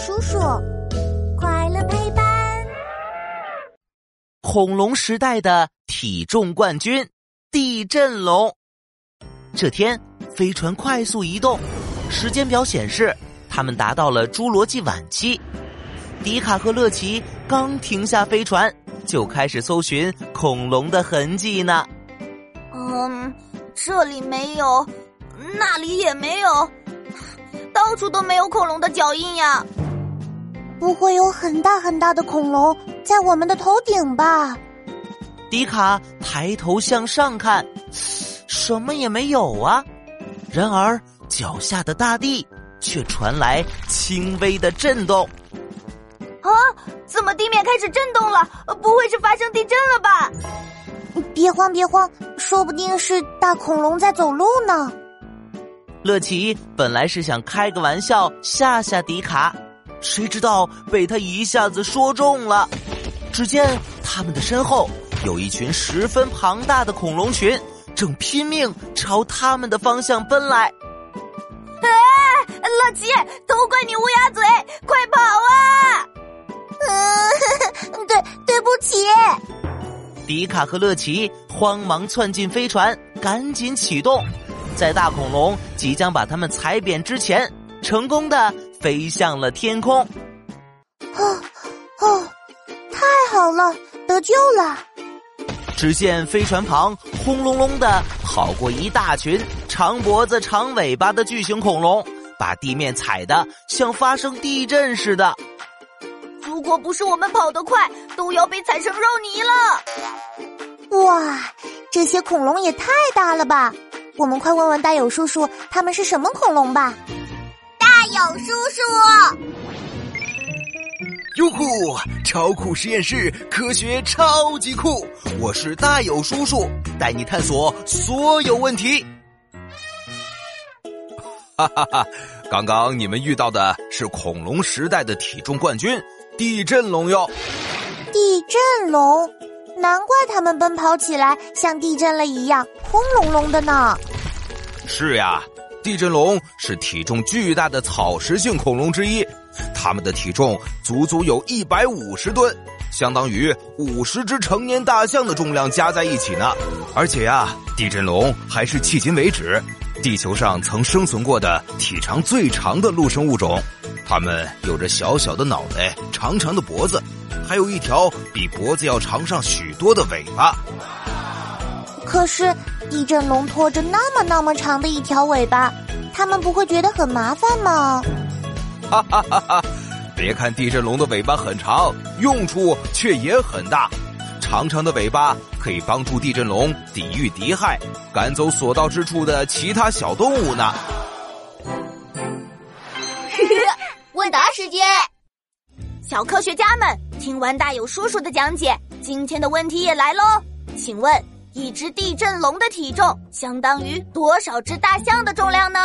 叔叔，快乐陪伴。恐龙时代的体重冠军——地震龙。这天，飞船快速移动，时间表显示，他们达到了侏罗纪晚期。迪卡和乐奇刚停下飞船，就开始搜寻恐龙的痕迹呢。嗯，这里没有，那里也没有。到处都没有恐龙的脚印呀！不会有很大很大的恐龙在我们的头顶吧？迪卡抬头向上看，什么也没有啊。然而脚下的大地却传来轻微的震动。啊！怎么地面开始震动了？不会是发生地震了吧？别慌别慌，说不定是大恐龙在走路呢。乐奇本来是想开个玩笑吓吓迪卡，谁知道被他一下子说中了。只见他们的身后有一群十分庞大的恐龙群，正拼命朝他们的方向奔来。哎，乐奇，都怪你乌鸦嘴，快跑啊！嗯，对，对不起。迪卡和乐奇慌忙窜进飞船，赶紧启动。在大恐龙即将把他们踩扁之前，成功的飞向了天空。哦哦，太好了，得救了！只见飞船旁轰隆隆的跑过一大群长脖子、长尾巴的巨型恐龙，把地面踩得像发生地震似的。如果不是我们跑得快，都要被踩成肉泥了。哇，这些恐龙也太大了吧！我们快问问大友叔叔，他们是什么恐龙吧？大友叔叔，哟呼！超酷实验室，科学超级酷！我是大有叔叔，带你探索所有问题。哈哈哈！刚刚你们遇到的是恐龙时代的体重冠军——地震龙哟。地震龙，难怪他们奔跑起来像地震了一样轰隆隆的呢。是呀，地震龙是体重巨大的草食性恐龙之一，它们的体重足足有一百五十吨，相当于五十只成年大象的重量加在一起呢。而且呀，地震龙还是迄今为止地球上曾生存过的体长最长的陆生物种。它们有着小小的脑袋、长长的脖子，还有一条比脖子要长上许多的尾巴。可是。地震龙拖着那么那么长的一条尾巴，他们不会觉得很麻烦吗？哈哈哈哈！别看地震龙的尾巴很长，用处却也很大。长长的尾巴可以帮助地震龙抵御敌害，赶走所到之处的其他小动物呢。问答时间，小科学家们，听完大有叔叔的讲解，今天的问题也来喽，请问。一只地震龙的体重相当于多少只大象的重量呢？